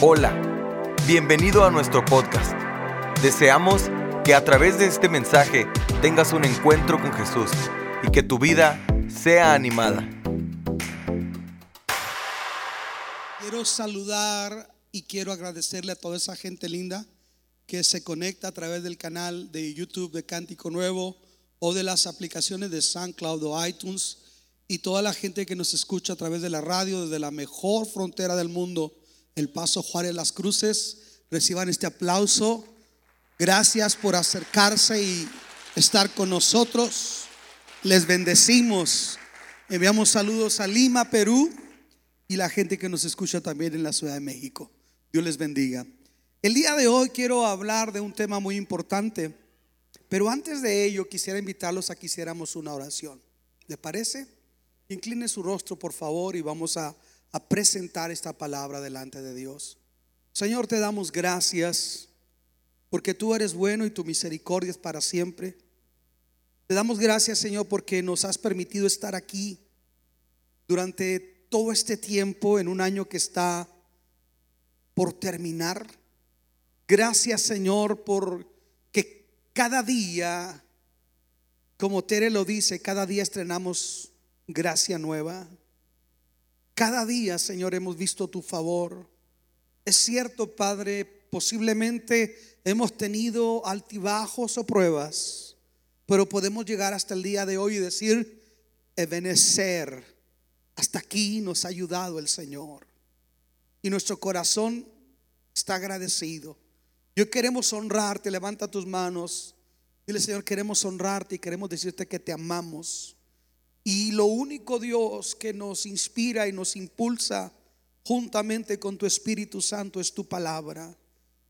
Hola, bienvenido a nuestro podcast. Deseamos que a través de este mensaje tengas un encuentro con Jesús y que tu vida sea animada. Quiero saludar y quiero agradecerle a toda esa gente linda que se conecta a través del canal de YouTube de Cántico Nuevo o de las aplicaciones de SoundCloud o iTunes y toda la gente que nos escucha a través de la radio desde la mejor frontera del mundo el Paso Juárez Las Cruces. Reciban este aplauso. Gracias por acercarse y estar con nosotros. Les bendecimos. Enviamos saludos a Lima, Perú y la gente que nos escucha también en la Ciudad de México. Dios les bendiga. El día de hoy quiero hablar de un tema muy importante, pero antes de ello quisiera invitarlos a que hiciéramos una oración. ¿Le parece? Incline su rostro, por favor, y vamos a a presentar esta palabra delante de Dios. Señor, te damos gracias porque tú eres bueno y tu misericordia es para siempre. Te damos gracias, Señor, porque nos has permitido estar aquí durante todo este tiempo en un año que está por terminar. Gracias, Señor, por que cada día, como Tere lo dice, cada día estrenamos gracia nueva. Cada día, Señor, hemos visto tu favor. Es cierto, Padre, posiblemente hemos tenido altibajos o pruebas, pero podemos llegar hasta el día de hoy y decir, Ebenecer, hasta aquí nos ha ayudado el Señor. Y nuestro corazón está agradecido. Yo queremos honrarte, levanta tus manos. Dile, Señor, queremos honrarte y queremos decirte que te amamos. Y lo único Dios que nos inspira y nos impulsa juntamente con tu Espíritu Santo es tu palabra.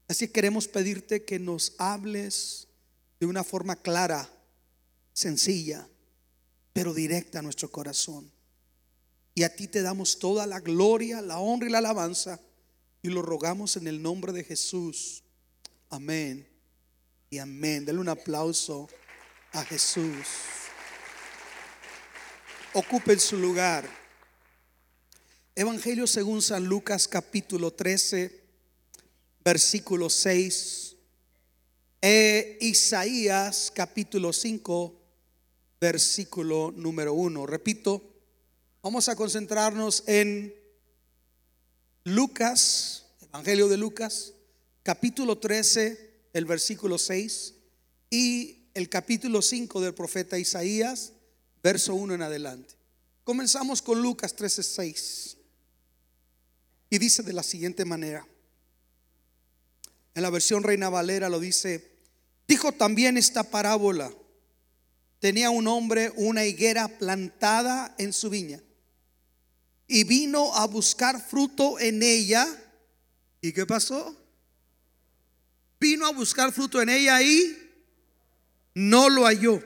Así queremos pedirte que nos hables de una forma clara, sencilla, pero directa a nuestro corazón. Y a ti te damos toda la gloria, la honra y la alabanza. Y lo rogamos en el nombre de Jesús. Amén. Y amén. Dale un aplauso a Jesús ocupen su lugar. Evangelio según San Lucas capítulo 13, versículo 6. E Isaías capítulo 5, versículo número 1. Repito, vamos a concentrarnos en Lucas, Evangelio de Lucas, capítulo 13, el versículo 6 y el capítulo 5 del profeta Isaías, verso 1 en adelante. Comenzamos con Lucas 13:6. Y dice de la siguiente manera. En la versión Reina Valera lo dice, dijo también esta parábola. Tenía un hombre una higuera plantada en su viña y vino a buscar fruto en ella. ¿Y qué pasó? Vino a buscar fruto en ella y no lo halló.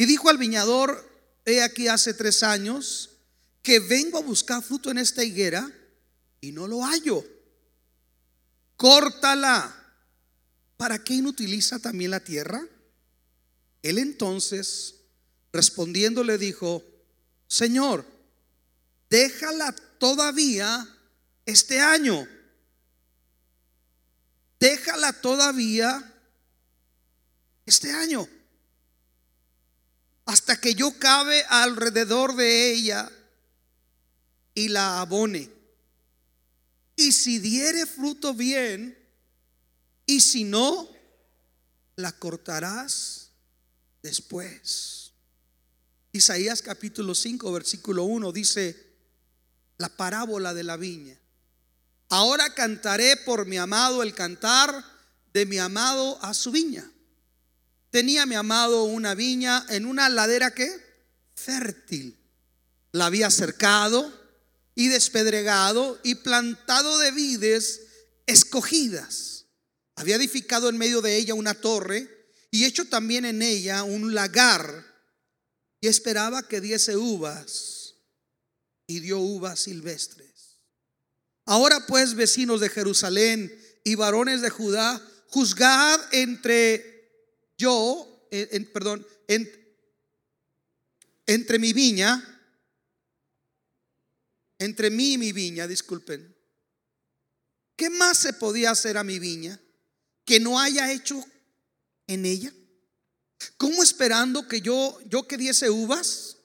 Y dijo al viñador, he aquí hace tres años que vengo a buscar fruto en esta higuera y no lo hallo. Córtala. ¿Para qué inutiliza también la tierra? Él entonces, respondiendo, le dijo, Señor, déjala todavía este año. Déjala todavía este año hasta que yo cabe alrededor de ella y la abone. Y si diere fruto bien, y si no, la cortarás después. Isaías capítulo 5, versículo 1 dice la parábola de la viña. Ahora cantaré por mi amado el cantar de mi amado a su viña. Tenía mi amado una viña en una ladera que fértil. La había cercado y despedregado y plantado de vides escogidas. Había edificado en medio de ella una torre y hecho también en ella un lagar y esperaba que diese uvas y dio uvas silvestres. Ahora pues, vecinos de Jerusalén y varones de Judá, juzgad entre yo, perdón, entre mi viña, entre mí y mi viña, disculpen, ¿qué más se podía hacer a mi viña que no haya hecho en ella? ¿Cómo esperando que yo, yo que diese uvas?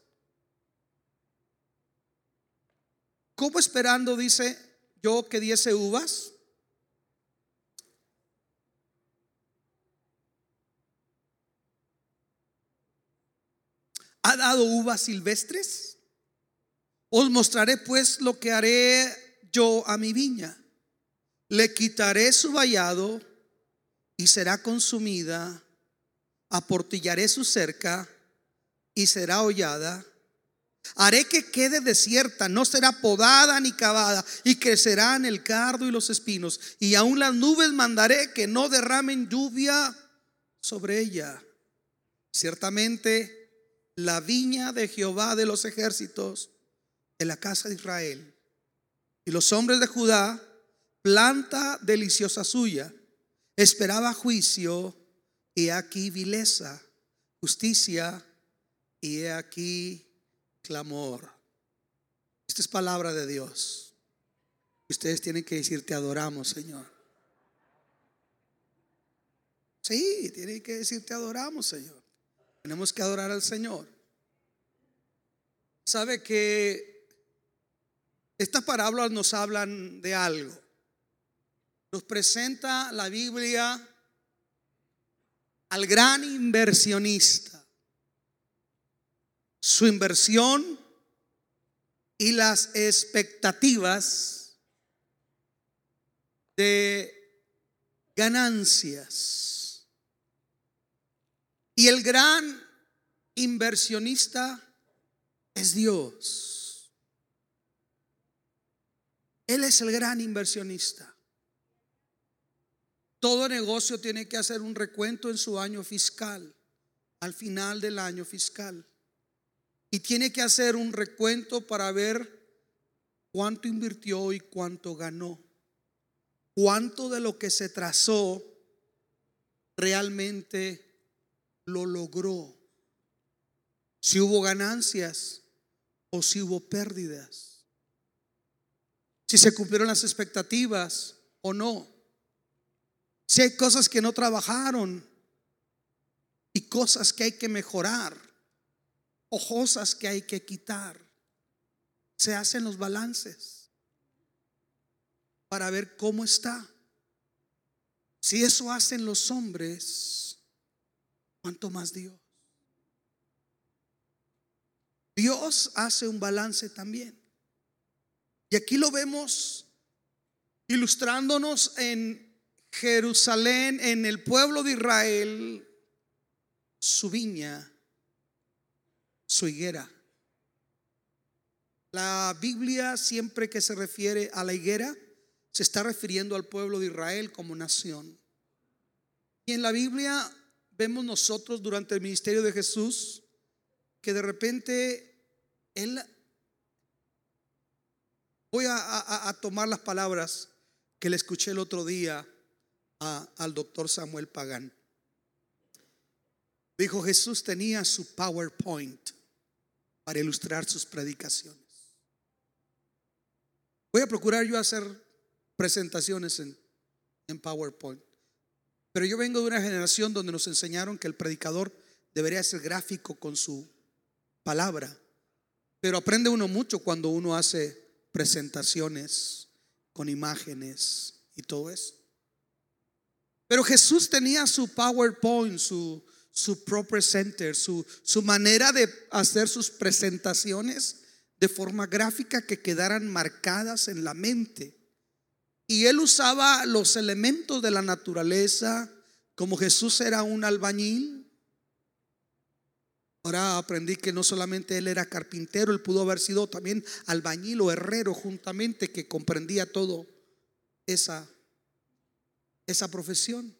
¿Cómo esperando, dice, yo que diese uvas? ¿Ha dado uvas silvestres? Os mostraré pues lo que haré yo a mi viña. Le quitaré su vallado y será consumida. Aportillaré su cerca y será hollada. Haré que quede desierta, no será podada ni cavada, y crecerán el cardo y los espinos. Y aún las nubes mandaré que no derramen lluvia sobre ella. Ciertamente la viña de Jehová de los ejércitos en la casa de Israel. Y los hombres de Judá, planta deliciosa suya, esperaba juicio y aquí vileza, justicia y he aquí clamor. Esta es palabra de Dios. Ustedes tienen que decir, te adoramos, Señor. Sí, tienen que decir, te adoramos, Señor. Tenemos que adorar al Señor. Sabe que estas parábolas nos hablan de algo. Nos presenta la Biblia al gran inversionista. Su inversión y las expectativas de ganancias. Y el gran inversionista es Dios. Él es el gran inversionista. Todo negocio tiene que hacer un recuento en su año fiscal, al final del año fiscal. Y tiene que hacer un recuento para ver cuánto invirtió y cuánto ganó. Cuánto de lo que se trazó realmente lo logró. Si hubo ganancias o si hubo pérdidas. Si se cumplieron las expectativas o no. Si hay cosas que no trabajaron y cosas que hay que mejorar o cosas que hay que quitar. Se hacen los balances para ver cómo está. Si eso hacen los hombres, ¿Cuánto más Dios? Dios hace un balance también. Y aquí lo vemos ilustrándonos en Jerusalén, en el pueblo de Israel, su viña, su higuera. La Biblia siempre que se refiere a la higuera, se está refiriendo al pueblo de Israel como nación. Y en la Biblia vemos nosotros durante el ministerio de Jesús que de repente Él, voy a, tomar las palabras que le escuché el otro día al doctor Samuel Pagán. Dijo, Jesús tenía su PowerPoint para ilustrar sus predicaciones. Voy a procurar yo hacer presentaciones en, en PowerPoint. Pero yo vengo de una generación donde nos enseñaron que el predicador debería ser gráfico con su palabra. Pero aprende uno mucho cuando uno hace presentaciones con imágenes y todo eso. Pero Jesús tenía su PowerPoint, su, su Pro Presenter, su, su manera de hacer sus presentaciones de forma gráfica que quedaran marcadas en la mente. Y él usaba los elementos de la naturaleza, como Jesús era un albañil. Ahora aprendí que no solamente él era carpintero, él pudo haber sido también albañil o herrero juntamente que comprendía todo esa, esa profesión.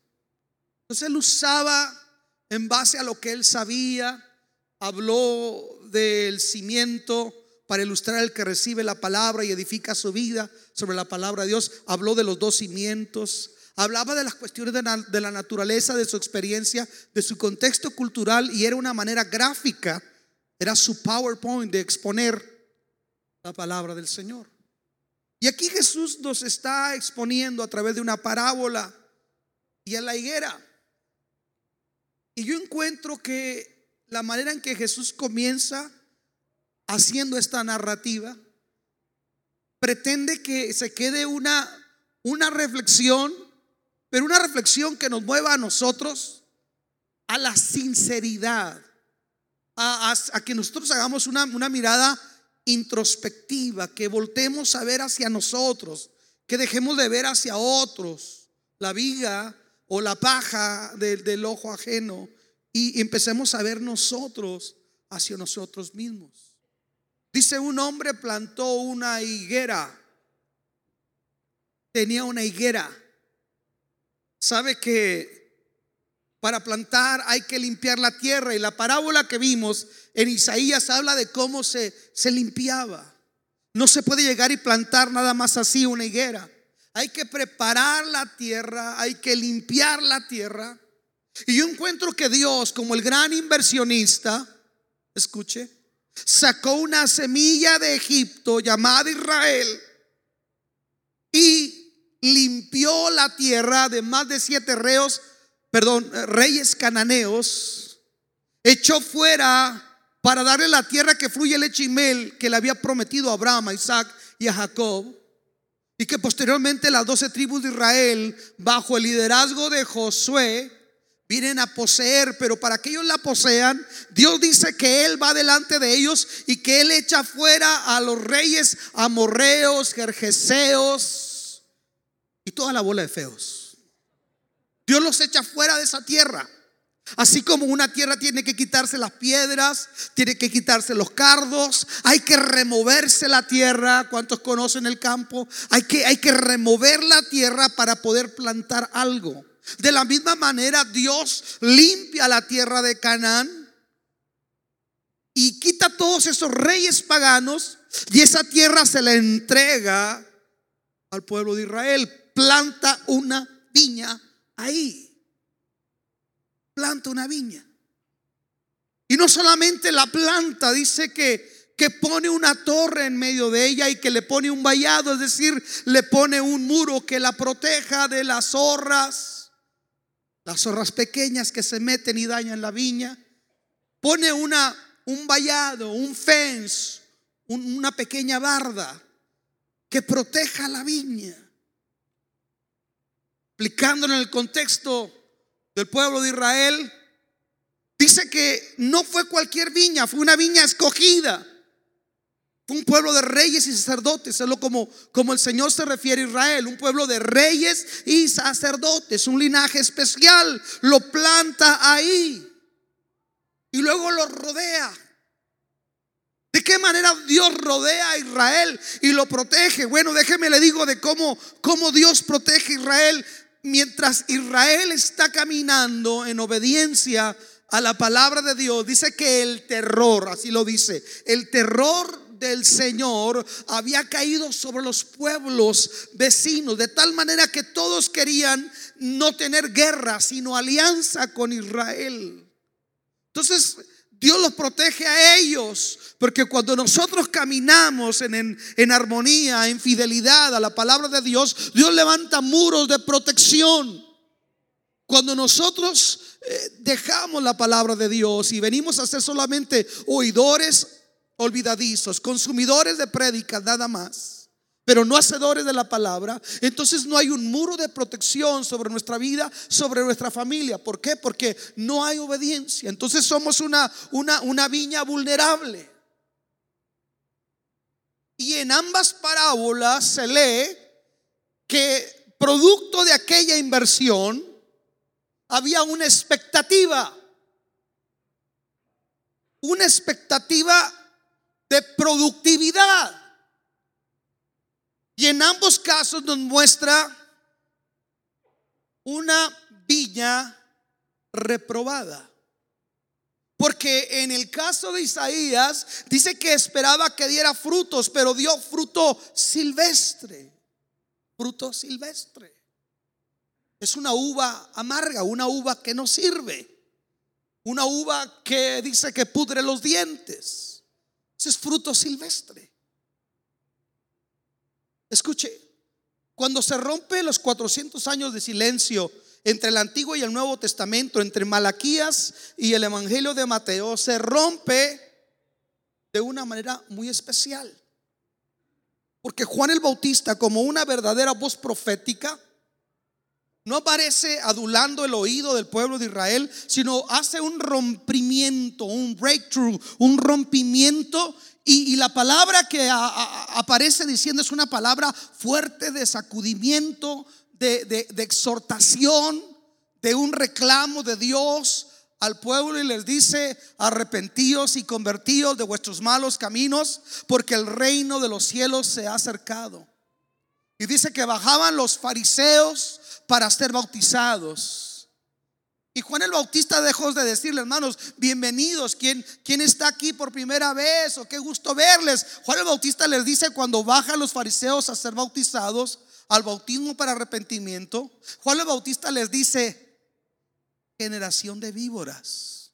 Entonces él usaba en base a lo que él sabía, habló del cimiento, para ilustrar el que recibe la palabra y edifica su vida sobre la palabra de Dios. Habló de los dos cimientos. Hablaba de las cuestiones de la naturaleza, de su experiencia, de su contexto cultural y era una manera gráfica, era su PowerPoint de exponer la palabra del Señor. Y aquí Jesús nos está exponiendo a través de una parábola y a la higuera. Y yo encuentro que la manera en que Jesús comienza haciendo esta narrativa pretende que se quede una, una reflexión, pero una reflexión que nos mueva a nosotros a la sinceridad, a, que nosotros hagamos una, una mirada introspectiva, que voltemos a ver hacia nosotros, que dejemos de ver hacia otros la viga o la paja del ojo ajeno y empecemos a ver nosotros hacia nosotros mismos. Dice un hombre plantó una higuera, tenía una higuera. ¿Sabe que para plantar hay que limpiar la tierra. Y la parábola que vimos en Isaías habla de cómo se, se limpiaba. No se puede llegar y plantar nada más así una higuera. Hay que preparar la tierra, hay que limpiar la tierra. Y yo encuentro que Dios, como el gran inversionista, escuche, sacó una semilla de Egipto llamada Israel y limpió la tierra de más de siete reos perdón, reyes cananeos, echó fuera para darle la tierra que fluye leche y mel que le había prometido a Abraham, a Isaac y a Jacob. Y que posteriormente las doce tribus de Israel, bajo el liderazgo de Josué, vienen a poseer, pero para que ellos la posean, Dios dice que Él va delante de ellos y que Él echa fuera a los reyes amorreos, jerjeseos y toda la bola de feos. Dios los echa fuera de esa tierra. Así como una tierra tiene que quitarse las piedras, tiene que quitarse los cardos, hay que removerse la tierra. ¿Cuántos conocen el campo? Hay que, hay que remover la tierra para poder plantar algo. De la misma manera, Dios limpia la tierra de Canaán y quita todos esos reyes paganos y esa tierra se la entrega al pueblo de Israel. Planta una viña ahí. Planta una viña. Y no solamente la planta, dice que, que pone una torre en medio de ella y que le pone un vallado, es decir, le pone un muro que la proteja de las zorras, las zorras pequeñas que se meten y dañan la viña. Pone una, un vallado, un fence, una pequeña barda que proteja la viña aplicándolo en el contexto del pueblo de Israel, dice que no fue cualquier viña, fue una viña escogida. Un pueblo de reyes y sacerdotes, es lo como, como el Señor se refiere a Israel, un pueblo de reyes y sacerdotes, un linaje especial, lo planta ahí y luego lo rodea. ¿De qué manera Dios rodea a Israel y lo protege? Bueno, déjeme le digo de cómo, cómo Dios protege a Israel mientras Israel está caminando en obediencia a la palabra de Dios, dice que el terror, así lo dice, el terror del Señor había caído sobre los pueblos vecinos, de tal manera que todos querían no tener guerra, sino alianza con Israel. Entonces, Dios los protege a ellos, porque cuando nosotros caminamos en, en, armonía, en fidelidad a la palabra de Dios, Dios levanta muros de protección. Cuando nosotros eh, dejamos la palabra de Dios y venimos a ser solamente oidores olvidadizos, consumidores de prédicas, nada más pero no hacedores de la palabra, entonces no hay un muro de protección sobre nuestra vida, sobre nuestra familia. ¿Por qué? Porque no hay obediencia. Entonces somos una, una, una viña vulnerable. Y en ambas parábolas se lee que producto de aquella inversión había una expectativa, una expectativa de productividad. Y en ambos casos nos muestra una viña reprobada. Porque en el caso de Isaías dice que esperaba que diera frutos, pero dio fruto silvestre. Fruto silvestre. Es una uva amarga, una uva que no sirve. Una uva que dice que pudre los dientes. Ese es fruto silvestre. Escuche, cuando se rompe los 400 años de silencio entre el Antiguo y el Nuevo Testamento, entre Malaquías y el Evangelio de Mateo, se rompe de una manera muy especial. Porque Juan el Bautista, como una verdadera voz profética, no aparece adulando el oído del pueblo de Israel, sino hace un rompimiento, un breakthrough, un rompimiento. Y, la palabra que aparece diciendo es una palabra fuerte de sacudimiento, de, de exhortación, de un reclamo de Dios al pueblo y les dice, arrepentíos y convertíos de vuestros malos caminos, porque el reino de los cielos se ha acercado. Y dice que bajaban los fariseos para ser bautizados. Y Juan el Bautista dejó de decirle, hermanos, bienvenidos, ¿Quién, ¿quién está aquí por primera vez? O qué gusto verles. Juan el Bautista les dice cuando bajan los fariseos a ser bautizados, al bautismo para arrepentimiento, Juan el Bautista les dice, generación de víboras.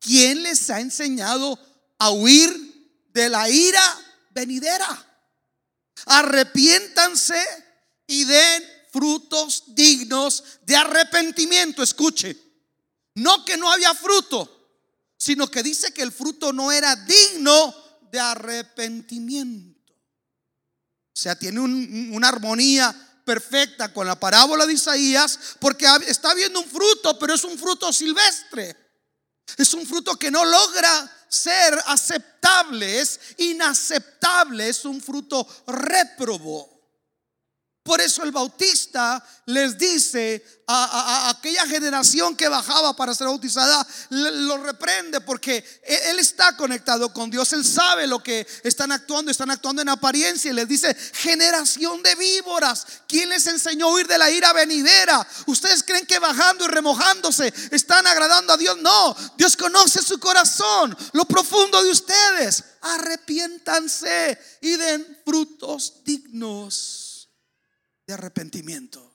¿Quién les ha enseñado a huir de la ira venidera? Arrepiéntanse y den frutos dignos de arrepentimiento. Escuche, no que no había fruto, sino que dice que el fruto no era digno de arrepentimiento. O sea, tiene una armonía perfecta con la parábola de Isaías, porque está viendo un fruto, pero es un fruto silvestre. Es un fruto que no logra ser aceptable, es inaceptable, es un fruto réprobo. Por eso el bautista les dice a, aquella generación que bajaba para ser bautizada, lo reprende porque e, él está conectado con Dios, él sabe lo que están actuando, están actuando en apariencia y les dice, generación de víboras, ¿quién les enseñó a huir de la ira venidera? ¿Ustedes creen que bajando y remojándose están agradando a Dios? No, Dios conoce su corazón, lo profundo de ustedes. Arrepiéntanse y den frutos dignos de arrepentimiento.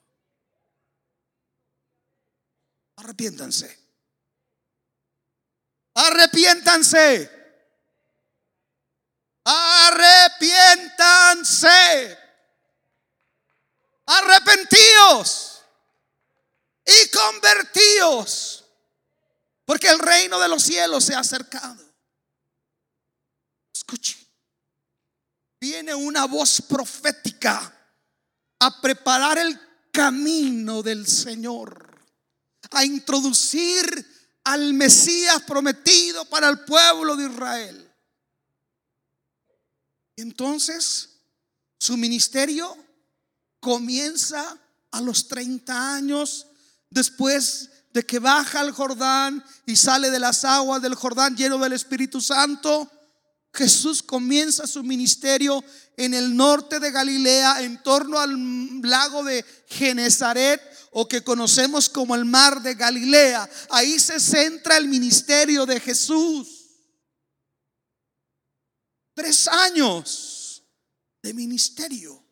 Arrepiéntanse. Arrepiéntanse. Arrepiéntanse. Arrepentíos y convertíos. Porque el reino de los cielos se ha acercado. Escuche. Viene una voz profética a preparar el camino del Señor, a introducir al Mesías prometido para el pueblo de Israel. Entonces, su ministerio comienza a los 30 años después de que baja al Jordán y sale de las aguas del Jordán lleno del Espíritu Santo. Jesús comienza su ministerio en el norte de Galilea, en torno al lago de Genezaret, o que conocemos como el mar de Galilea. Ahí se centra el ministerio de Jesús. Tres años de ministerio.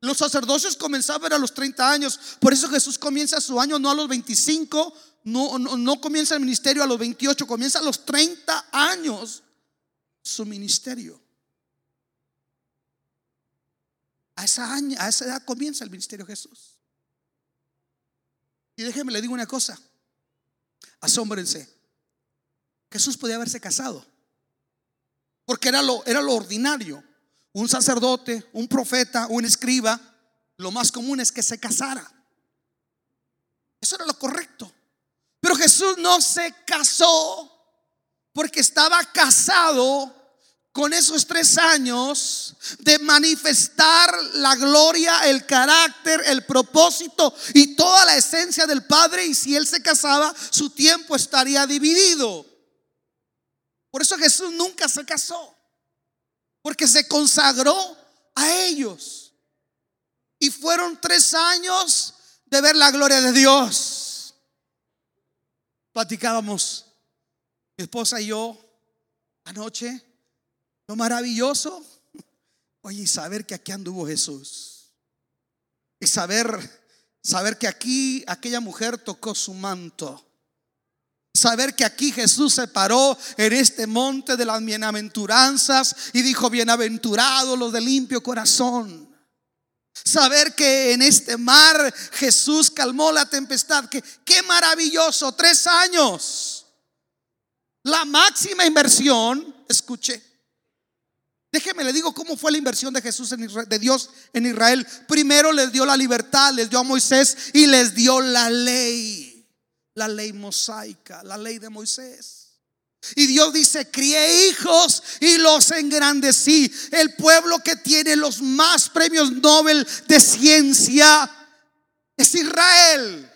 Los sacerdocios comenzaban a los 30 años, por eso Jesús comienza su año no a los 25, no, no, no comienza el ministerio a los 28, comienza a los 30 años su ministerio. A esa, a esa edad comienza el ministerio de Jesús. Y déjeme le digo una cosa. Asómbrense. Jesús podía haberse casado. Porque era lo, era lo ordinario. Un sacerdote, un profeta, un escriba, lo más común es que se casara. Eso era lo correcto. Pero Jesús no se casó porque estaba casado con esos tres años de manifestar la gloria, el carácter, el propósito y toda la esencia del Padre. Y si Él se casaba, su tiempo estaría dividido. Por eso Jesús nunca se casó, porque se consagró a ellos. Y fueron tres años de ver la gloria de Dios. Platicábamos, mi esposa y yo, anoche lo maravilloso, oye, y saber que aquí anduvo Jesús. Y saber, saber que aquí aquella mujer tocó su manto. Saber que aquí Jesús se paró en este monte de las bienaventuranzas y dijo, bienaventurados los de limpio corazón. Saber que en este mar Jesús calmó la tempestad. Que, qué maravilloso, tres años. La máxima inversión, escuche. Déjeme le digo cómo fue la inversión de Jesús en de Dios en Israel. Primero les dio la libertad, les dio a Moisés y les dio la ley la ley mosaica, la ley de Moisés. Y Dios dice, crié hijos y los engrandecí. El pueblo que tiene los más premios Nobel de ciencia es Israel.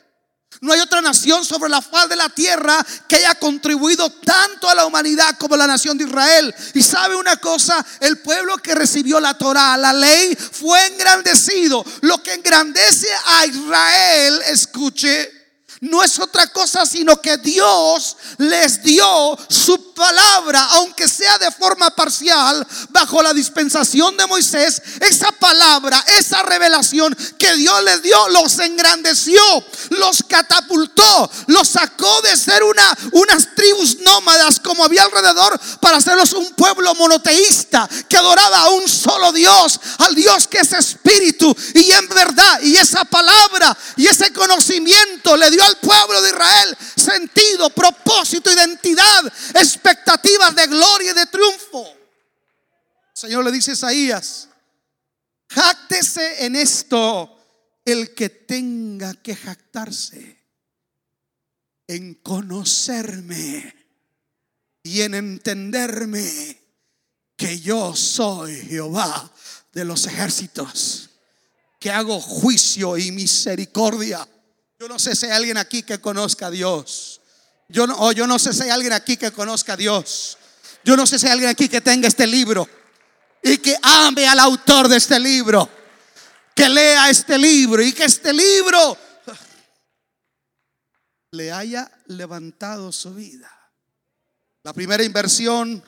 No hay otra nación sobre la faz de la tierra que haya contribuido tanto a la humanidad como la nación de Israel. Y sabe una cosa, el pueblo que recibió la Torah, la ley, fue engrandecido. Lo que engrandece a Israel, escuche, no es otra cosa sino que Dios les dio su palabra, aunque sea de forma parcial, bajo la dispensación de Moisés, esa palabra, esa revelación que Dios les dio, los engrandeció, los catapultó, los sacó de ser una, unas tribus nómadas como había alrededor para hacerlos un pueblo monoteísta que adoraba a un solo Dios, al Dios que es espíritu. Y en verdad, y esa palabra y ese conocimiento le dio al pueblo de Israel sentido, propósito, identidad, expectativas de gloria y de triunfo. El Señor le dice a Isaías, jáctese en esto el que tenga que jactarse, en conocerme y en entenderme que yo soy Jehová de los ejércitos, que hago juicio y misericordia yo no sé si hay alguien aquí que conozca a Dios. Yo no, yo no sé si hay alguien aquí que conozca a Dios. Yo no sé si hay alguien aquí que tenga este libro y que ame al autor de este libro. Que lea este libro y que este libro le haya levantado su vida. La primera inversión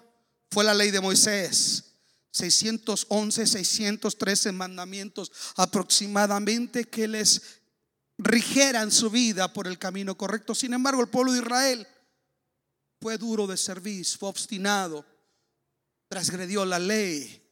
fue la ley de Moisés. 611, 613 mandamientos aproximadamente que les rigieran su vida por el camino correcto. Sin embargo, el pueblo de Israel fue duro de servicio, fue obstinado, transgredió la ley,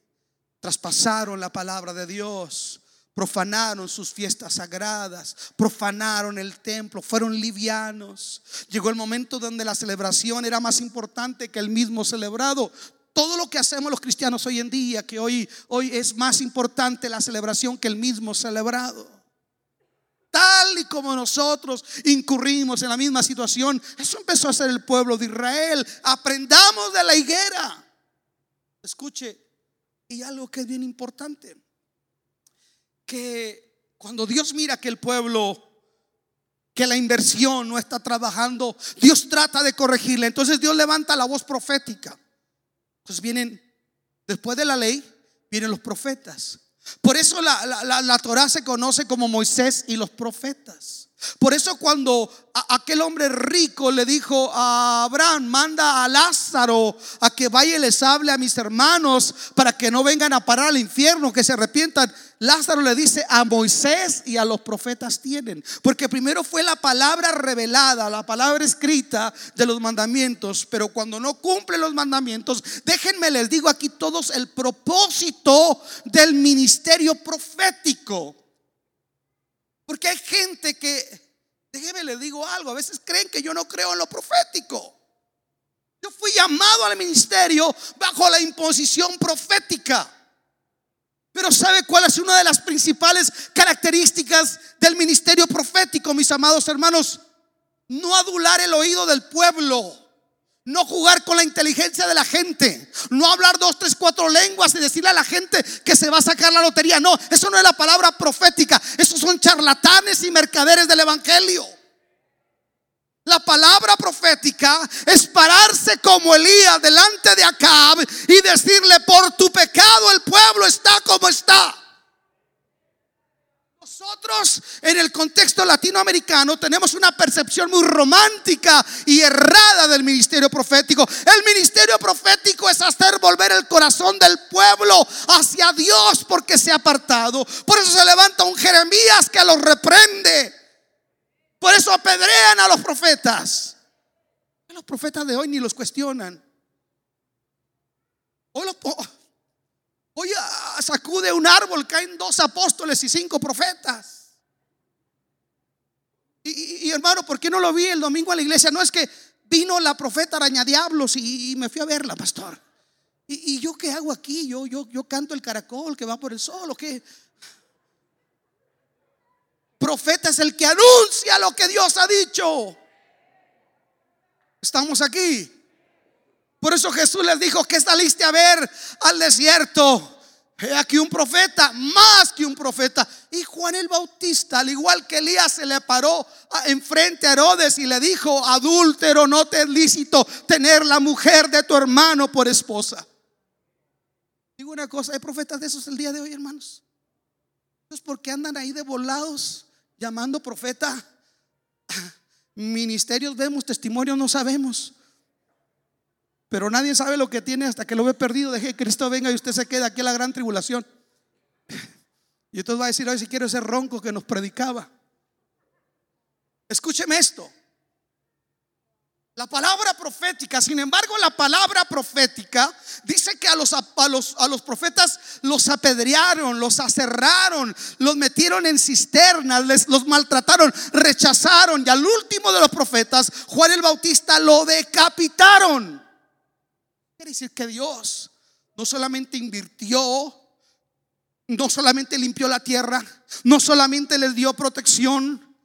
traspasaron la palabra de Dios, profanaron sus fiestas sagradas, profanaron el templo, fueron livianos. Llegó el momento donde la celebración era más importante que el mismo celebrado. Todo lo que hacemos los cristianos hoy en día, que hoy, hoy es más importante la celebración que el mismo celebrado tal y como nosotros incurrimos en la misma situación. Eso empezó a ser el pueblo de Israel. Aprendamos de la higuera. Escuche, y algo que es bien importante, que cuando Dios mira que el pueblo, que la inversión no está trabajando, Dios trata de corregirle. Entonces Dios levanta la voz profética. Entonces vienen, después de la ley, vienen los profetas. Por eso la, la, Torah se conoce como Moisés y los profetas. Por eso cuando aquel hombre rico le dijo a Abraham, manda a Lázaro a que vaya y les hable a mis hermanos para que no vengan a parar al infierno, que se arrepientan. Lázaro le dice a Moisés y a los profetas tienen. Porque primero fue la palabra revelada, la palabra escrita de los mandamientos. Pero cuando no cumple los mandamientos, déjenme les digo aquí todos el propósito del ministerio profético. Porque hay gente que, déjeme les digo algo, a veces creen que yo no creo en lo profético. Yo fui llamado al ministerio bajo la imposición profética. Pero ¿sabe cuál es una de las principales características del ministerio profético, mis amados hermanos? No adular el oído del pueblo. No jugar con la inteligencia de la gente. No hablar dos, tres, cuatro lenguas y decirle a la gente que se va a sacar la lotería. No, eso no es la palabra profética. Esos son charlatanes y mercaderes del Evangelio. La palabra profética es pararse como Elías delante de Acab y decirle, por tu pecado el pueblo está como está. Nosotros en el contexto latinoamericano tenemos una percepción muy romántica y errada del ministerio profético. El ministerio profético es hacer volver el corazón del pueblo hacia Dios porque se ha apartado. Por eso se levanta un Jeremías que los reprende. Por eso apedrean a los profetas. Los profetas de hoy ni los cuestionan. Hoy, hoy sacude un árbol, caen dos apóstoles y cinco profetas. Y, hermano, ¿por qué no lo vi el domingo a la iglesia? No es que vino la profeta araña diablos y, me fui a verla, pastor. ¿Y, yo qué hago aquí? Yo, yo, yo canto el caracol que va por el sol qué. Profeta es el que anuncia lo que Dios ha dicho. Estamos aquí. Por eso Jesús les dijo que saliste a ver al desierto. He aquí un profeta, más que un profeta. Y Juan el Bautista, al igual que Elías, se le paró enfrente a Herodes y le dijo, adúltero, no te es lícito tener la mujer de tu hermano por esposa. Digo una cosa, hay profetas de esos el día de hoy, hermanos. Es porque andan ahí de volados llamando profeta. Ministerios vemos, testimonios no sabemos. Pero nadie sabe lo que tiene hasta que lo ve perdido. Deje que Cristo venga y usted se queda aquí en la gran tribulación. Y entonces va a decir, hoy si quiero ese ronco que nos predicaba. Escúcheme esto. La palabra profética, sin embargo, la palabra profética dice que a los, a los, a los profetas los apedrearon, los aserraron, los metieron en cisternas, les, los maltrataron, rechazaron y al último de los profetas, Juan el Bautista, lo decapitaron. Quiere decir que Dios no solamente invirtió, no solamente limpió la tierra, no solamente les dio protección,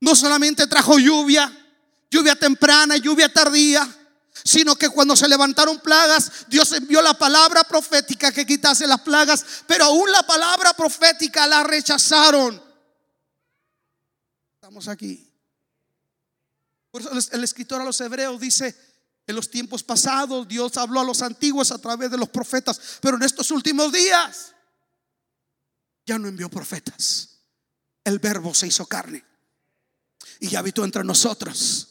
no solamente trajo lluvia, lluvia temprana, lluvia tardía, sino que cuando se levantaron plagas, Dios envió la palabra profética que quitase las plagas, pero aún la palabra profética la rechazaron. Estamos aquí. Por eso el escritor a los hebreos dice, en los tiempos pasados Dios habló a los antiguos a través de los profetas, pero en estos últimos días ya no envió profetas. El verbo se hizo carne y habitó entre nosotros.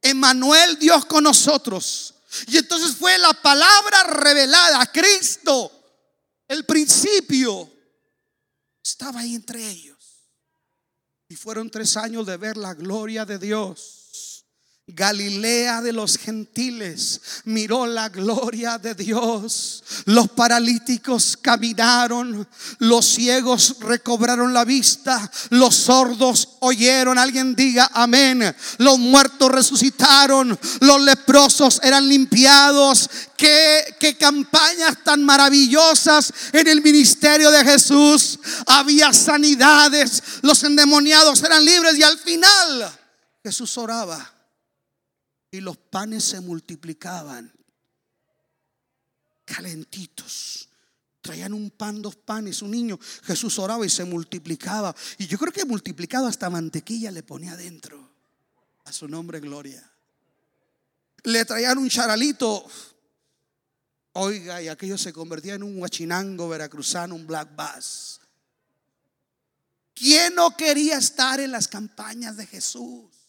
Emanuel Dios con nosotros. Y entonces fue la palabra revelada, Cristo, el principio, estaba ahí entre ellos. Y fueron tres años de ver la gloria de Dios. Galilea de los gentiles miró la gloria de Dios. Los paralíticos caminaron, los ciegos recobraron la vista, los sordos oyeron, alguien diga amén. Los muertos resucitaron, los leprosos eran limpiados. Qué, qué campañas tan maravillosas en el ministerio de Jesús. Había sanidades, los endemoniados eran libres y al final Jesús oraba y los panes se multiplicaban calentitos. Traían un pan, dos panes, un niño. Jesús oraba y se multiplicaba. Y yo creo que multiplicado hasta mantequilla le ponía adentro. A su nombre, gloria. Le traían un charalito. Oiga, y aquello se convertía en un huachinango veracruzano, un black bass. ¿Quién no quería estar en las campañas de Jesús?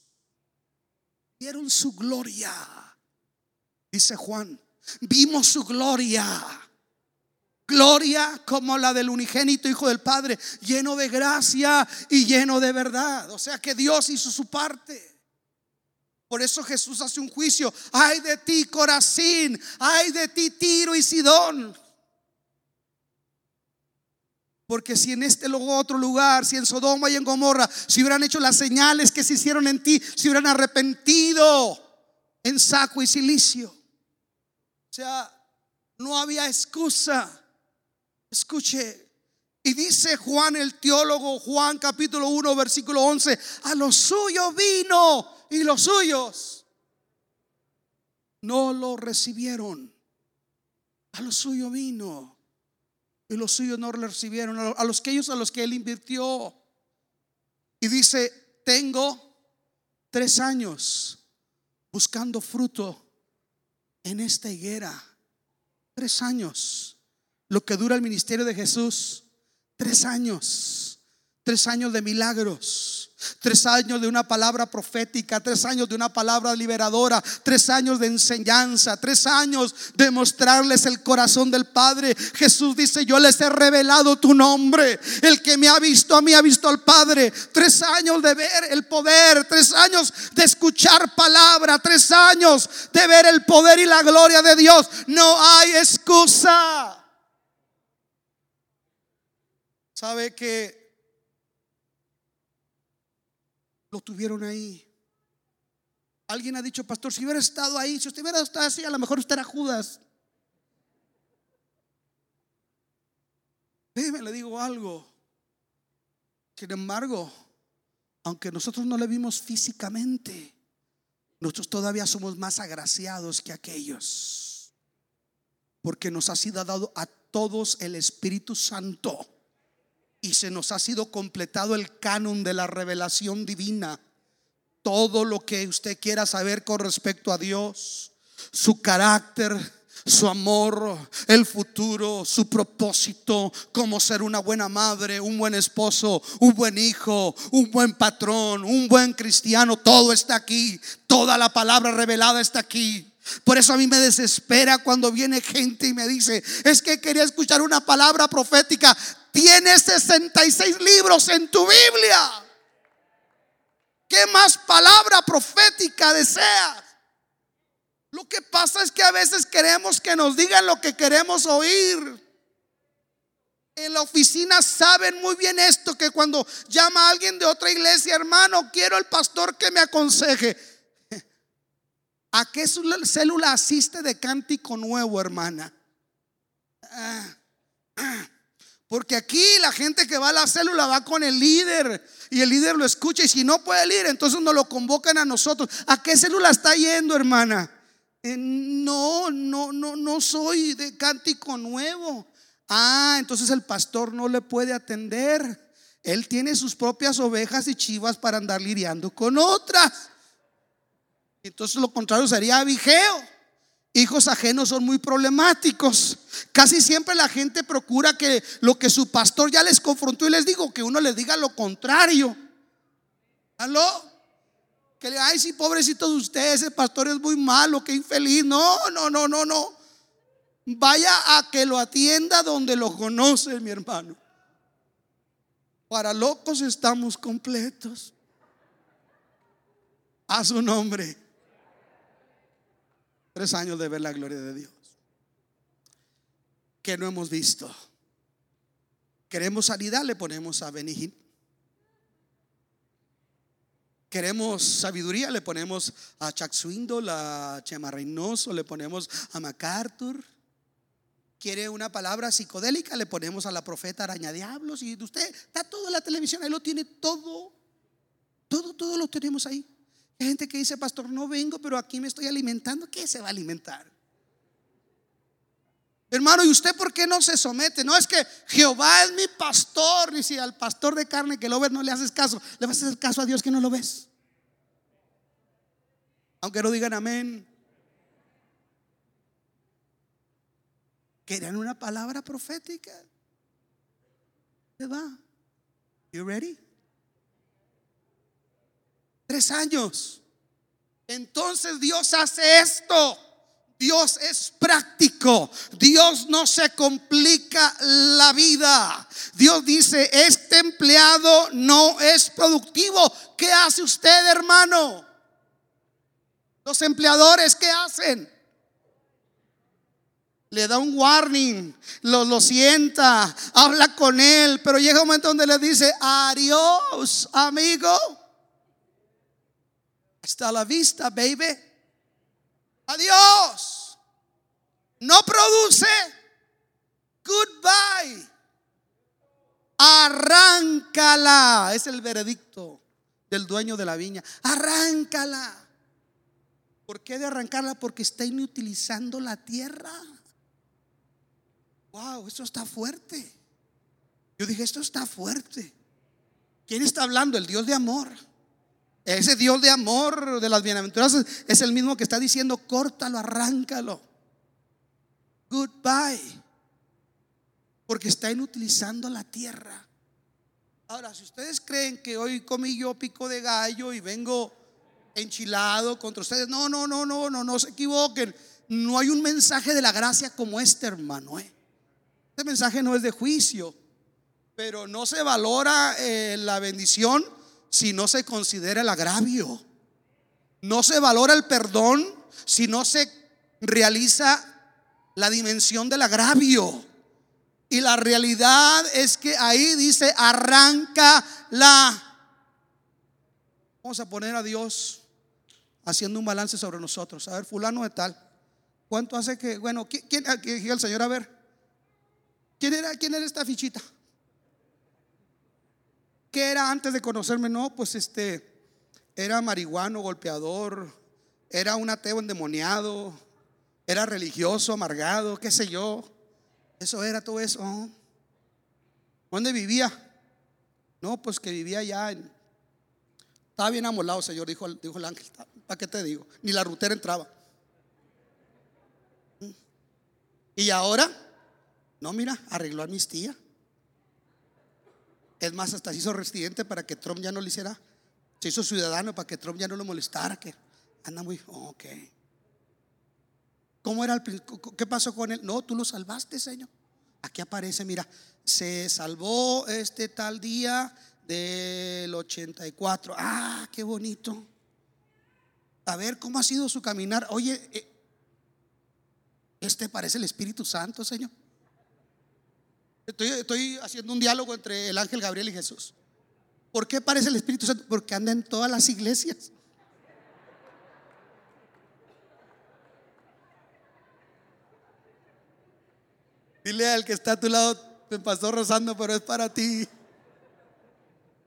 Vieron su gloria. Dice Juan, vimos su gloria. Gloria como la del unigénito Hijo del Padre, lleno de gracia y lleno de verdad. O sea que Dios hizo su parte. Por eso Jesús hace un juicio. Ay de ti, Corazín. Ay de ti, Tiro y Sidón. Porque si en este otro lugar, si en Sodoma y en Gomorra, si hubieran hecho las señales que se hicieron en ti, si hubieran arrepentido en saco y silicio. O sea, no había excusa. Escuche, y dice Juan el teólogo, Juan capítulo 1, versículo 11, a los suyos vino y los suyos no lo recibieron. A los suyos vino y los suyos no le recibieron, a los que ellos a los que él invirtió. Y dice, tengo tres años buscando fruto en esta higuera. Tres años. Lo que dura el ministerio de Jesús. Tres años. Tres años de milagros. Tres años de una palabra profética, tres años de una palabra liberadora, tres años de enseñanza, tres años de mostrarles el corazón del Padre. Jesús dice, yo les he revelado tu nombre. El que me ha visto a mí ha visto al Padre. Tres años de ver el poder, tres años de escuchar palabra, tres años de ver el poder y la gloria de Dios. No hay excusa. ¿Sabe que lo tuvieron ahí. Alguien ha dicho, pastor, si hubiera estado ahí, si usted hubiera estado así, a lo mejor usted era Judas. Déjeme, le digo algo. Sin embargo, aunque nosotros no le vimos físicamente, nosotros todavía somos más agraciados que aquellos. Porque nos ha sido dado a todos el Espíritu Santo y se nos ha sido completado el canon de la revelación divina. Todo lo que usted quiera saber con respecto a Dios, su carácter, su amor, el futuro, su propósito, cómo ser una buena madre, un buen esposo, un buen hijo, un buen patrón, un buen cristiano, todo está aquí. Toda la palabra revelada está aquí. Por eso a mí me desespera cuando viene gente y me dice, es que quería escuchar una palabra profética. Tienes 66 libros en tu Biblia. ¿Qué más palabra profética deseas? Lo que pasa es que a veces queremos que nos digan lo que queremos oír. En la oficina saben muy bien esto, que cuando llama alguien de otra iglesia, hermano, quiero el pastor que me aconseje. ¿A qué célula asiste de cántico nuevo, hermana? Ah, ah. Porque aquí la gente que va a la célula va con el líder y el líder lo escucha y si no puede ir, entonces nos lo convocan a nosotros. ¿A qué célula está yendo, hermana? Eh, no, no, no, no soy de cántico nuevo. Ah, entonces el pastor no le puede atender. Él tiene sus propias ovejas y chivas para andar lidiando con otras. Entonces lo contrario sería vigeo. Hijos ajenos son muy problemáticos. Casi siempre la gente procura que lo que su pastor ya les confrontó y les digo, que uno les diga lo contrario. ¿Aló? Que le, ay, sí, pobrecito de usted, ese pastor es muy malo, que infeliz. No, no, no, no, no. Vaya a que lo atienda donde lo conoce, mi hermano. Para locos estamos completos. A su nombre. Tres años de ver la gloria de Dios. Que no hemos visto. Queremos sanidad, le ponemos a Benihim. Queremos sabiduría, le ponemos a Chuck Swindoll, a Chema Reynoso, le ponemos a MacArthur. Quiere una palabra psicodélica, le ponemos a la profeta Araña Diablos. Y usted está todo en la televisión, ahí lo tiene todo. Todo, todo lo tenemos ahí. Hay gente que dice, pastor, no vengo, pero aquí me estoy alimentando. ¿Qué se va a alimentar? Hermano, ¿y usted por qué no se somete? No es que Jehová es mi pastor, ni si al pastor de carne que lo ves no le haces caso, le vas a hacer caso a Dios que no lo ves. Aunque no digan amén. Querían una palabra profética. ¿Verdad? You ready? Tres años. Entonces Dios hace esto. Dios es práctico. Dios no se complica la vida. Dios dice, este empleado no es productivo. ¿Qué hace usted, hermano? Los empleadores, ¿qué hacen? Le da un warning, lo, lo sienta, habla con él, pero llega un momento donde le dice, adiós, amigo. Hasta la vista, baby. Adiós. No produce. Goodbye. Arráncala. Es el veredicto del dueño de la viña. Arráncala. ¿Por qué de arrancarla? Porque está inutilizando la tierra. Wow, esto está fuerte. Yo dije, esto está fuerte. ¿Quién está hablando? El Dios de amor. Ese Dios de amor de las bienaventuranzas es el mismo que está diciendo, córtalo, arráncalo. Goodbye. Porque está inutilizando la tierra. Ahora, si ustedes creen que hoy comí yo pico de gallo y vengo enchilado contra ustedes, no, no, no, no, no, no se equivoquen. No hay un mensaje de la gracia como este, hermano. ¿eh? Este mensaje no es de juicio, pero no se valora eh, la bendición si no se considera el agravio. No se valora el perdón si no se realiza la dimensión del agravio. Y la realidad es que ahí dice, arranca la... Vamos a poner a Dios haciendo un balance sobre nosotros. A ver, fulano de tal. ¿Cuánto hace que, bueno, ¿quién, aquí el Señor, a ver, ¿quién era, quién era esta fichita? ¿Qué era antes de conocerme? No, pues este, era marihuano, golpeador, era un ateo endemoniado, era religioso, amargado, qué sé yo. Eso era todo eso. ¿Dónde vivía? No, pues que vivía allá en... Estaba bien amolado, Señor, dijo, dijo el ángel. ¿Para qué te digo? Ni la rutera entraba. Y ahora, no, mira, arregló a mis tías. Es más, hasta se hizo residente para que Trump ya no le hiciera. Se hizo ciudadano para que Trump ya no lo molestara. Que anda muy, ok. ¿Cómo era el, ¿Qué pasó con él? No, tú lo salvaste, Señor. Aquí aparece, mira, se salvó este tal día del 84. Ah, qué bonito. A ver, ¿cómo ha sido su caminar? Oye, eh, este parece el Espíritu Santo, Señor. Estoy, haciendo un diálogo entre el ángel Gabriel y Jesús. ¿Por qué parece el Espíritu Santo? Porque anda en todas las iglesias. Dile al que está a tu lado, me pasó rozando, pero es para ti.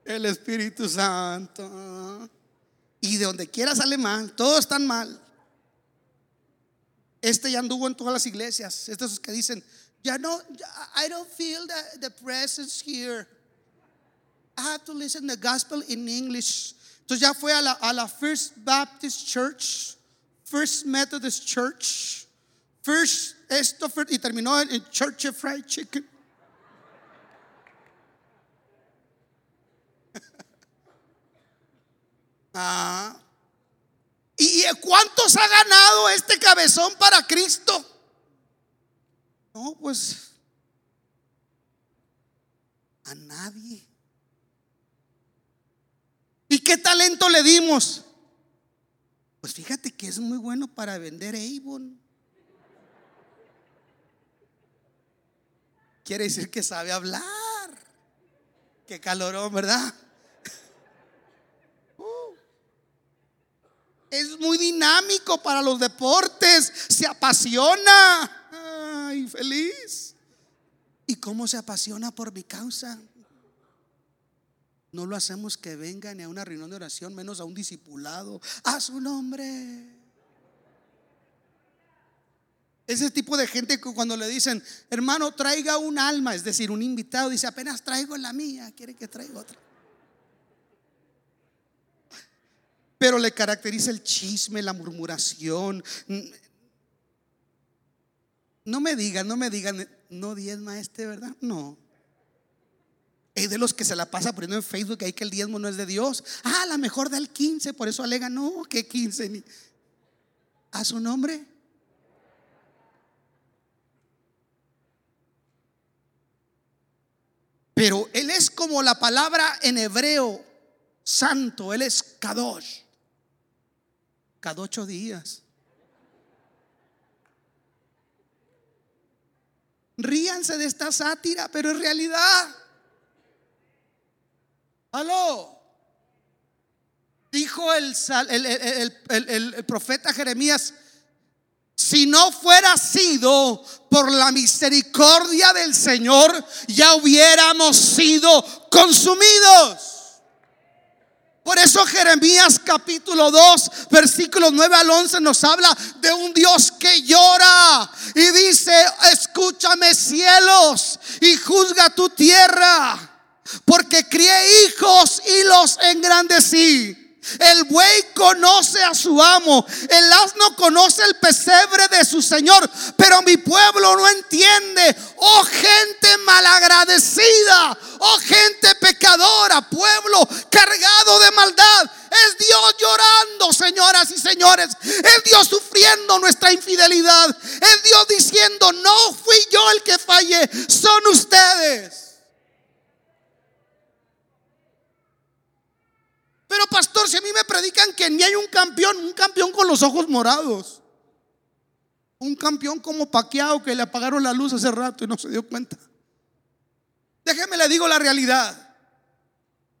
El Espíritu Santo. Y de donde quiera sale mal, todos están mal. Este ya anduvo en todas las iglesias. Estos que dicen, ya no, I don't feel the, the presence here. I have to listen the gospel in English. Entonces ya fue a la, a la First Baptist Church, First Methodist Church, First esto y terminó en, Church of Fried Chicken. ah. ¿Y cuántos ha ganado este cabezón para Cristo? No, pues a nadie. ¿Y qué talento le dimos? Pues fíjate que es muy bueno para vender Avon. Quiere decir que sabe hablar. Qué calorón, ¿verdad? Uh. es muy dinámico para los deportes. Se apasiona. Ay, feliz. ¿Y cómo se apasiona por mi causa? No lo hacemos que venga ni a una reunión de oración, menos a un discipulado. A su nombre. Ese tipo de gente que cuando le dicen, hermano, traiga un alma, es decir, un invitado, dice, apenas traigo la mía, quiere que traiga otra. Pero le caracteriza el chisme, la murmuración. No me digan, no me digan, no diezma este, ¿verdad? No. Es de los que se la pasa poniendo en Facebook ahí que el diezmo no es de Dios. Ah, a lo mejor da el 15, por eso alega, no, que 15. Ni. A su nombre. Pero Él es como la palabra en hebreo santo, Él es Kadosh. Cada ocho días. Ríanse de esta sátira, pero en realidad, aló, dijo el, el profeta Jeremías, si no fuera sido por la misericordia del Señor, ya hubiéramos sido consumidos. Por eso Jeremías capítulo 2, versículos 9 al 11 nos habla de un Dios que llora y dice, escúchame cielos y juzga tu tierra, porque crié hijos y los engrandecí. El buey conoce a su amo, el asno conoce el pesebre de su señor, pero mi pueblo no entiende. Oh gente malagradecida, oh gente pecadora maldad. Es Dios llorando, señoras y señores. Es Dios sufriendo nuestra infidelidad. Es Dios diciendo, no fui yo el que fallé, son ustedes. Pero pastor, si a mí me predican que ni hay un campeón, un campeón con los ojos morados. Un campeón como paqueado que le apagaron la luz hace rato y no se dio cuenta. Déjeme le digo la realidad.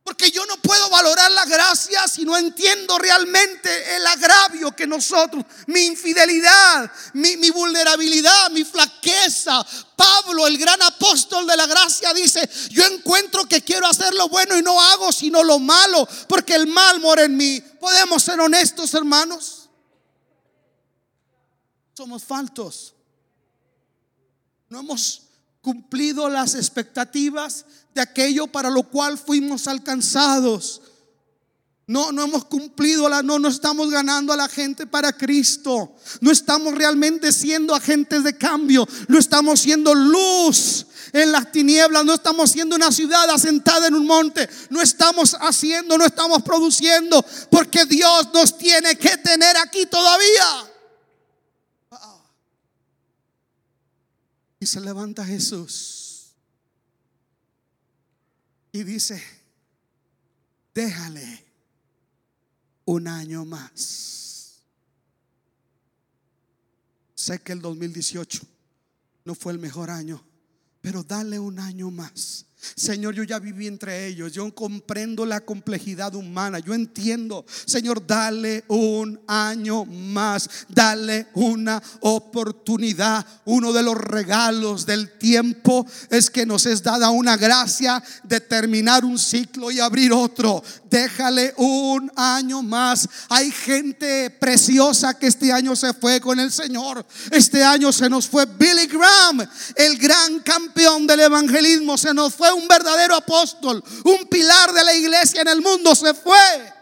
Porque yo no puedo valorar la gracia si no entiendo realmente el agravio que nosotros, mi infidelidad, mi, mi, vulnerabilidad, mi flaqueza. Pablo, el gran apóstol de la gracia, dice, yo encuentro que quiero hacer lo bueno y no hago sino lo malo, porque el mal mora en mí. ¿Podemos ser honestos, hermanos? Somos faltos. No hemos cumplido las expectativas de aquello para lo cual fuimos alcanzados. No, no hemos cumplido la, no, no estamos ganando a la gente para Cristo. No estamos realmente siendo agentes de cambio. No estamos siendo luz en las tinieblas. No estamos siendo una ciudad asentada en un monte. No estamos haciendo, no estamos produciendo. Porque Dios nos tiene que tener aquí todavía. Y se levanta Jesús y dice, déjale un año más. Sé que el 2018 no fue el mejor año, pero dale un año más. Señor, yo ya viví entre ellos. Yo comprendo la complejidad humana. Yo entiendo. Señor, dale un año más. Dale una oportunidad. Uno de los regalos del tiempo es que nos es dada una gracia de terminar un ciclo y abrir otro. Déjale un año más. Hay gente preciosa que este año se fue con el Señor. Este año se nos fue Billy Graham, el gran campeón del evangelismo. Se nos fue un verdadero apóstol, un pilar de la iglesia en el mundo, se fue.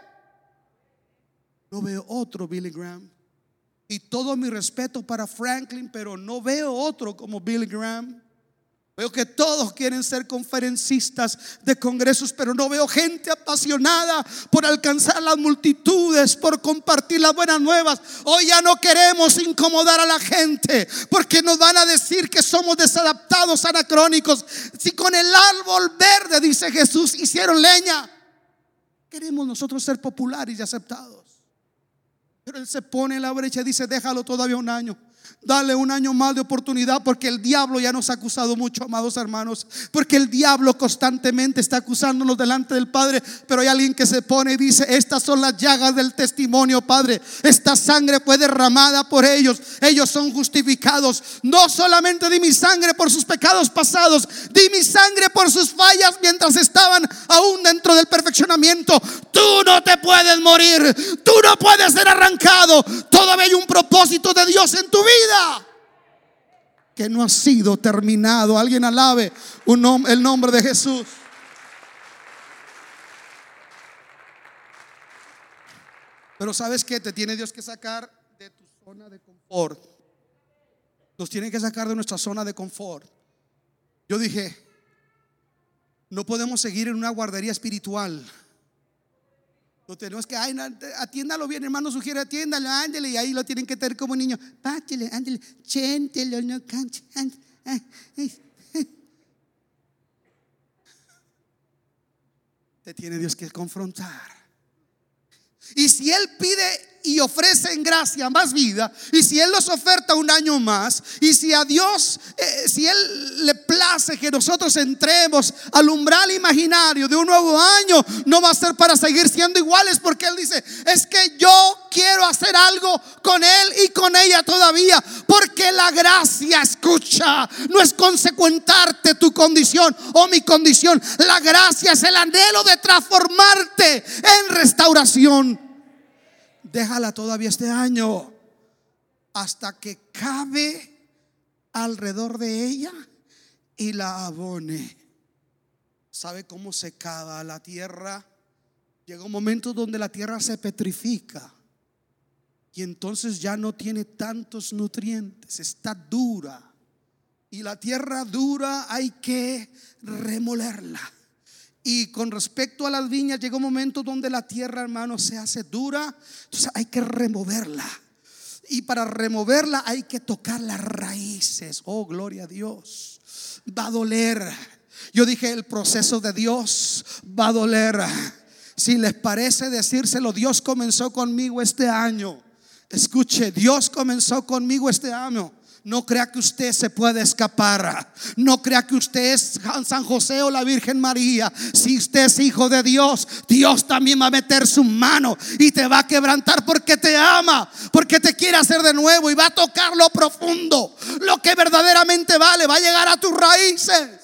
No veo otro Billy Graham. Y todo mi respeto para Franklin, pero no veo otro como Billy Graham. Veo que todos quieren ser conferencistas de congresos, pero no veo gente apasionada por alcanzar las multitudes, por compartir las buenas nuevas. Hoy ya no queremos incomodar a la gente, porque nos van a decir que somos desadaptados, anacrónicos. Si con el árbol verde, dice Jesús, hicieron leña, queremos nosotros ser populares y aceptados. Pero Él se pone en la brecha y dice, déjalo todavía un año. Dale un año más de oportunidad porque el diablo ya nos ha acusado mucho, amados hermanos. Porque el diablo constantemente está acusándonos delante del Padre. Pero hay alguien que se pone y dice, estas son las llagas del testimonio, Padre. Esta sangre fue derramada por ellos. Ellos son justificados. No solamente di mi sangre por sus pecados pasados, di mi sangre por sus fallas mientras estaban aún dentro del perfeccionamiento. Tú no te puedes morir. Tú no puedes ser arrancado. Todavía hay un propósito de Dios en tu vida que no ha sido terminado. Alguien alabe el nombre de Jesús. Pero sabes que te tiene Dios que sacar de tu zona de confort. Nos tiene que sacar de nuestra zona de confort. Yo dije, no podemos seguir en una guardería espiritual lo tenemos que, ay, atiéndalo bien, hermano, sugiere atiéndalo, ándele, y ahí lo tienen que tener como niño. Pátele, ándele, chéntelo, no canche, Te tiene Dios que confrontar. Y si Él pide y ofrece en gracia más vida, y si Él nos oferta un año más, y si a Dios, eh, si Él le place que nosotros entremos al umbral imaginario de un nuevo año, no va a ser para seguir siendo iguales, porque Él dice, es que yo quiero hacer algo con Él y con ella todavía, porque la gracia, escucha, no es consecuentarte tu condición o mi condición, la gracia es el anhelo de transformarte en restauración déjala todavía este año hasta que cabe alrededor de ella y la abone. ¿Sabe cómo se cava la tierra? Llega un momento donde la tierra se petrifica y entonces ya no tiene tantos nutrientes, está dura. Y la tierra dura hay que remolerla Y con respecto a las viñas, llega un momento donde la tierra, hermano, se hace dura. Entonces hay que removerla. Y para removerla hay que tocar las raíces. Oh, gloria a Dios. Va a doler. Yo dije, el proceso de Dios va a doler. Si les parece decírselo, Dios comenzó conmigo este año. Escuche, Dios comenzó conmigo este año. No crea que usted se puede escapar. No crea que usted es San José o la Virgen María. Si usted es hijo de Dios, Dios también va a meter su mano y te va a quebrantar porque te ama, porque te quiere hacer de nuevo y va a tocar lo profundo, lo que verdaderamente vale, va a llegar a tus raíces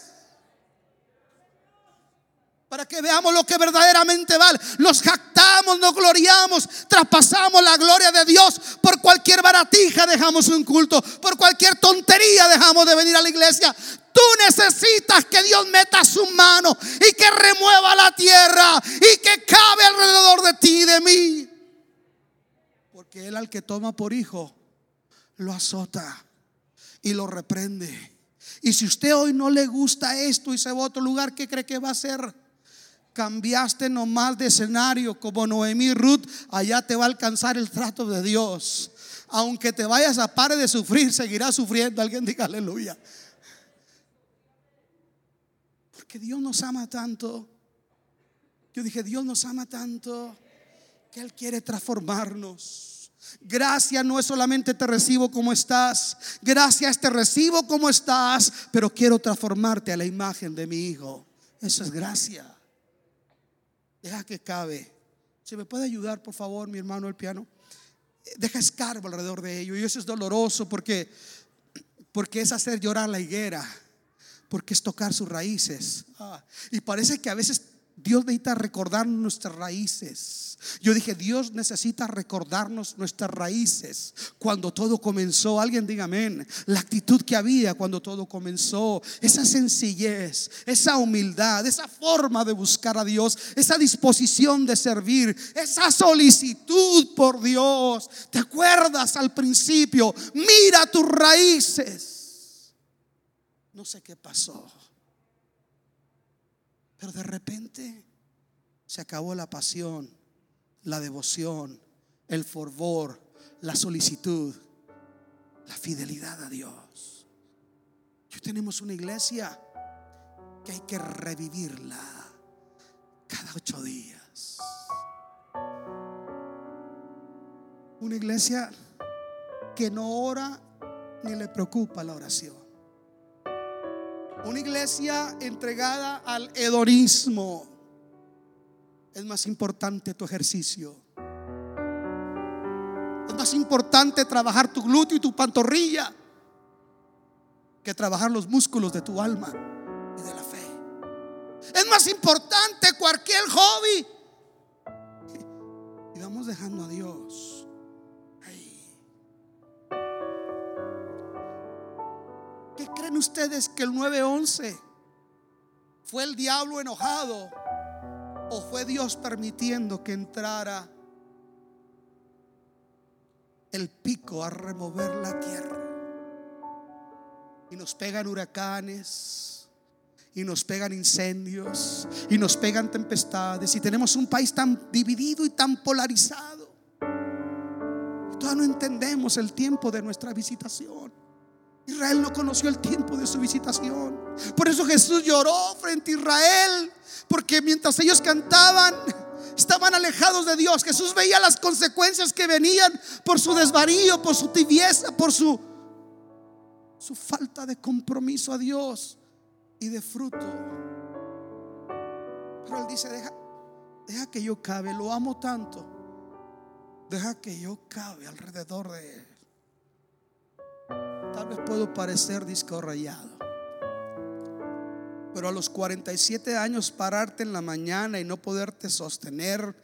para que veamos lo que verdaderamente vale. Nos jactamos, nos gloriamos, traspasamos la gloria de Dios. Por cualquier baratija dejamos un culto, por cualquier tontería dejamos de venir a la iglesia. Tú necesitas que Dios meta su mano y que remueva la tierra y que cabe alrededor de ti y de mí. Porque Él al que toma por hijo, lo azota y lo reprende. Y si usted hoy no le gusta esto y se va a otro lugar, ¿qué cree que va a hacer? Cambiaste nomás de escenario como Noemí Ruth, allá te va a alcanzar el trato de Dios. Aunque te vayas a pare de sufrir, seguirás sufriendo. Alguien diga aleluya. Porque Dios nos ama tanto. Yo dije, Dios nos ama tanto que Él quiere transformarnos. Gracias no es solamente te recibo como estás. Gracias te recibo como estás, pero quiero transformarte a la imagen de mi Hijo. Eso es gracia. Deja que cabe. ¿Se me puede ayudar, por favor, mi hermano, el piano? Deja escarbo alrededor de ello. Y eso es doloroso porque, porque es hacer llorar la higuera. Porque es tocar sus raíces. Ah, y parece que a veces Dios necesita recordar nuestras raíces. Yo dije, Dios necesita recordarnos nuestras raíces. Cuando todo comenzó, alguien diga amén. La actitud que había cuando todo comenzó, esa sencillez, esa humildad, esa forma de buscar a Dios, esa disposición de servir, esa solicitud por Dios. ¿Te acuerdas al principio? Mira tus raíces. No sé qué pasó. Pero de repente se acabó la pasión, la devoción, el fervor, la solicitud, la fidelidad a Dios. Hoy tenemos una iglesia que hay que revivirla cada ocho días. Una iglesia que no ora ni le preocupa la oración. Una iglesia entregada al hedonismo. Es más importante tu ejercicio. Es más importante trabajar tu glúteo y tu pantorrilla que trabajar los músculos de tu alma y de la fe. Es más importante cualquier hobby. Y vamos dejando a Dios. Creen ustedes que el 911 fue el diablo enojado o fue Dios permitiendo que entrara el pico a remover la tierra? Y nos pegan huracanes, y nos pegan incendios, y nos pegan tempestades, y tenemos un país tan dividido y tan polarizado. Todavía no entendemos el tiempo de nuestra visitación. Israel no conoció el tiempo de su visitación. Por eso Jesús lloró frente a Israel, porque mientras ellos cantaban, estaban alejados de Dios. Jesús veía las consecuencias que venían por su desvarío, por su tibieza, por su, su falta de compromiso a Dios y de fruto. Pero él dice, deja, deja que yo cabe, lo amo tanto. Deja que yo cabe alrededor de él. Tal vez puedo parecer disco Pero a los 47 años pararte en la mañana y no poderte sostener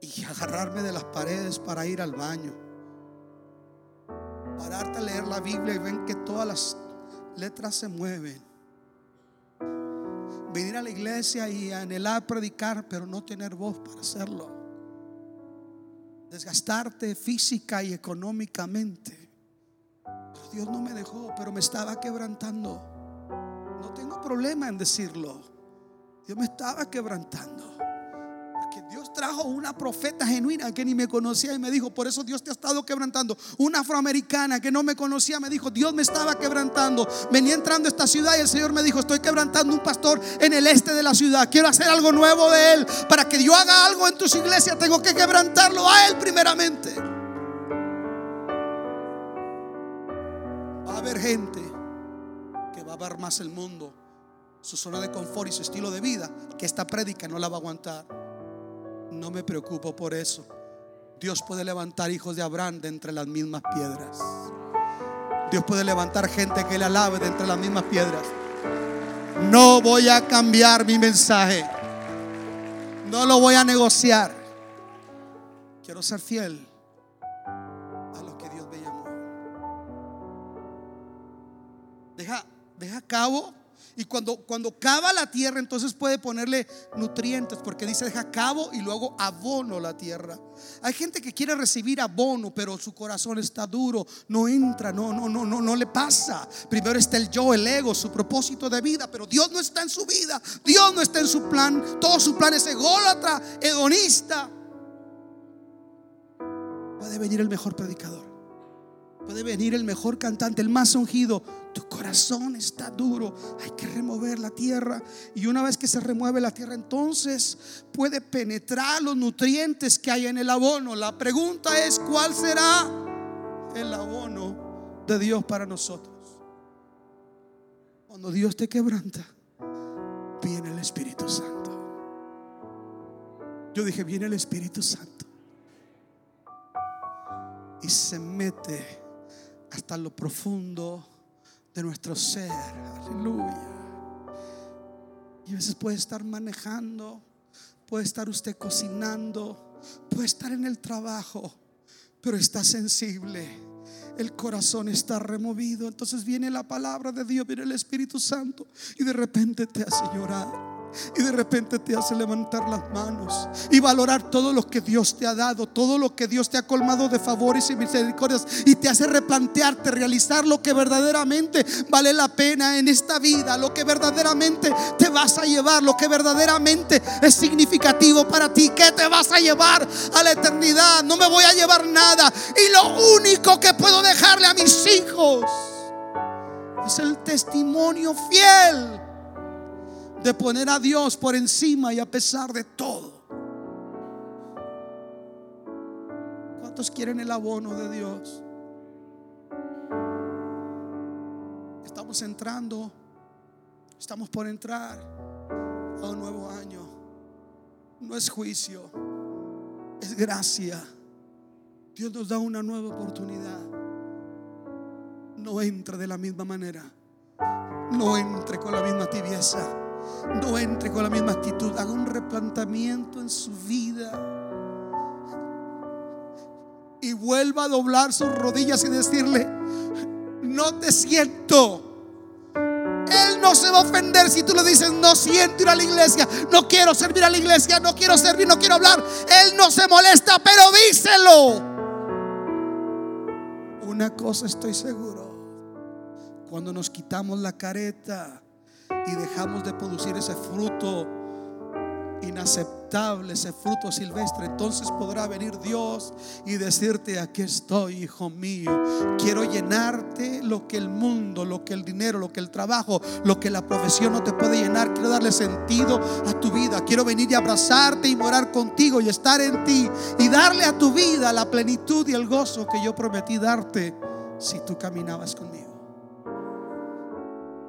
y agarrarme de las paredes para ir al baño. Pararte a leer la Biblia y ven que todas las letras se mueven. Venir a la iglesia y anhelar predicar, pero no tener voz para hacerlo. Desgastarte física y económicamente Dios no me dejó, pero me estaba quebrantando. No tengo problema en decirlo. Dios me estaba quebrantando. Dios trajo una profeta genuina que ni me conocía y me dijo, por eso Dios te ha estado quebrantando. Una afroamericana que no me conocía me dijo, Dios me estaba quebrantando. Venía entrando a esta ciudad y el Señor me dijo, estoy quebrantando un pastor en el este de la ciudad. Quiero hacer algo nuevo de él. Para que yo haga algo en tus iglesias, tengo que quebrantarlo a él primeramente. Haber gente que va a ver más el mundo su zona de confort y su estilo de vida, que esta prédica no la va a aguantar. No me preocupo por eso. Dios puede levantar hijos de Abraham de entre las mismas piedras. Dios puede levantar gente que le alabe de entre las mismas piedras. No voy a cambiar mi mensaje. No lo voy a negociar. Quiero ser fiel Deja, cabo y cuando, cuando cava la tierra, entonces puede ponerle nutrientes, porque dice deja cabo y luego abono la tierra. Hay gente que quiere recibir abono, pero su corazón está duro, no entra, no, no, no, no, no le pasa. Primero está el yo, el ego, su propósito de vida, pero Dios no está en su vida, Dios no está en su plan, todo su plan es ególatra, hedonista. Puede venir el mejor predicador. Puede venir el mejor cantante, el más ungido. Tu corazón está duro. Hay que remover la tierra. Y una vez que se remueve la tierra, entonces puede penetrar los nutrientes que hay en el abono. La pregunta es, ¿cuál será el abono de Dios para nosotros? Cuando Dios te quebranta, viene el Espíritu Santo. Yo dije, viene el Espíritu Santo. Y se mete hasta lo profundo de nuestro ser. Aleluya. Y a veces puede estar manejando, puede estar usted cocinando, puede estar en el trabajo, pero está sensible. El corazón está removido. Entonces viene la palabra de Dios, viene el Espíritu Santo y de repente te hace llorar. Y de repente te hace levantar las manos y valorar todo lo que Dios te ha dado, todo lo que Dios te ha colmado de favores y misericordias. Y te hace replantearte, realizar lo que verdaderamente vale la pena en esta vida, lo que verdaderamente te vas a llevar, lo que verdaderamente es significativo para ti. ¿Qué te vas a llevar a la eternidad? No me voy a llevar nada. Y lo único que puedo dejarle a mis hijos es el testimonio fiel de poner a Dios por encima y a pesar de todo. ¿Cuántos quieren el abono de Dios? Estamos entrando, estamos por entrar a un nuevo año. No es juicio, es gracia. Dios nos da una nueva oportunidad. No entre de la misma manera. No entre con la misma tibieza no entre con la misma actitud, haga un replantamiento en su vida y vuelva a doblar sus rodillas y decirle, no te siento. Él no se va a ofender si tú le dices, no siento ir a la iglesia, no quiero servir a la iglesia, no quiero servir, no quiero hablar. Él no se molesta, pero díselo. Una cosa estoy seguro, cuando nos quitamos la careta, y dejamos de producir ese fruto inaceptable, ese fruto silvestre, entonces podrá venir Dios y decirte, aquí estoy, hijo mío. Quiero llenarte lo que el mundo, lo que el dinero, lo que el trabajo, lo que la profesión no te puede llenar. Quiero darle sentido a tu vida. Quiero venir y abrazarte y morar contigo y estar en ti y darle a tu vida la plenitud y el gozo que yo prometí darte si tú caminabas conmigo.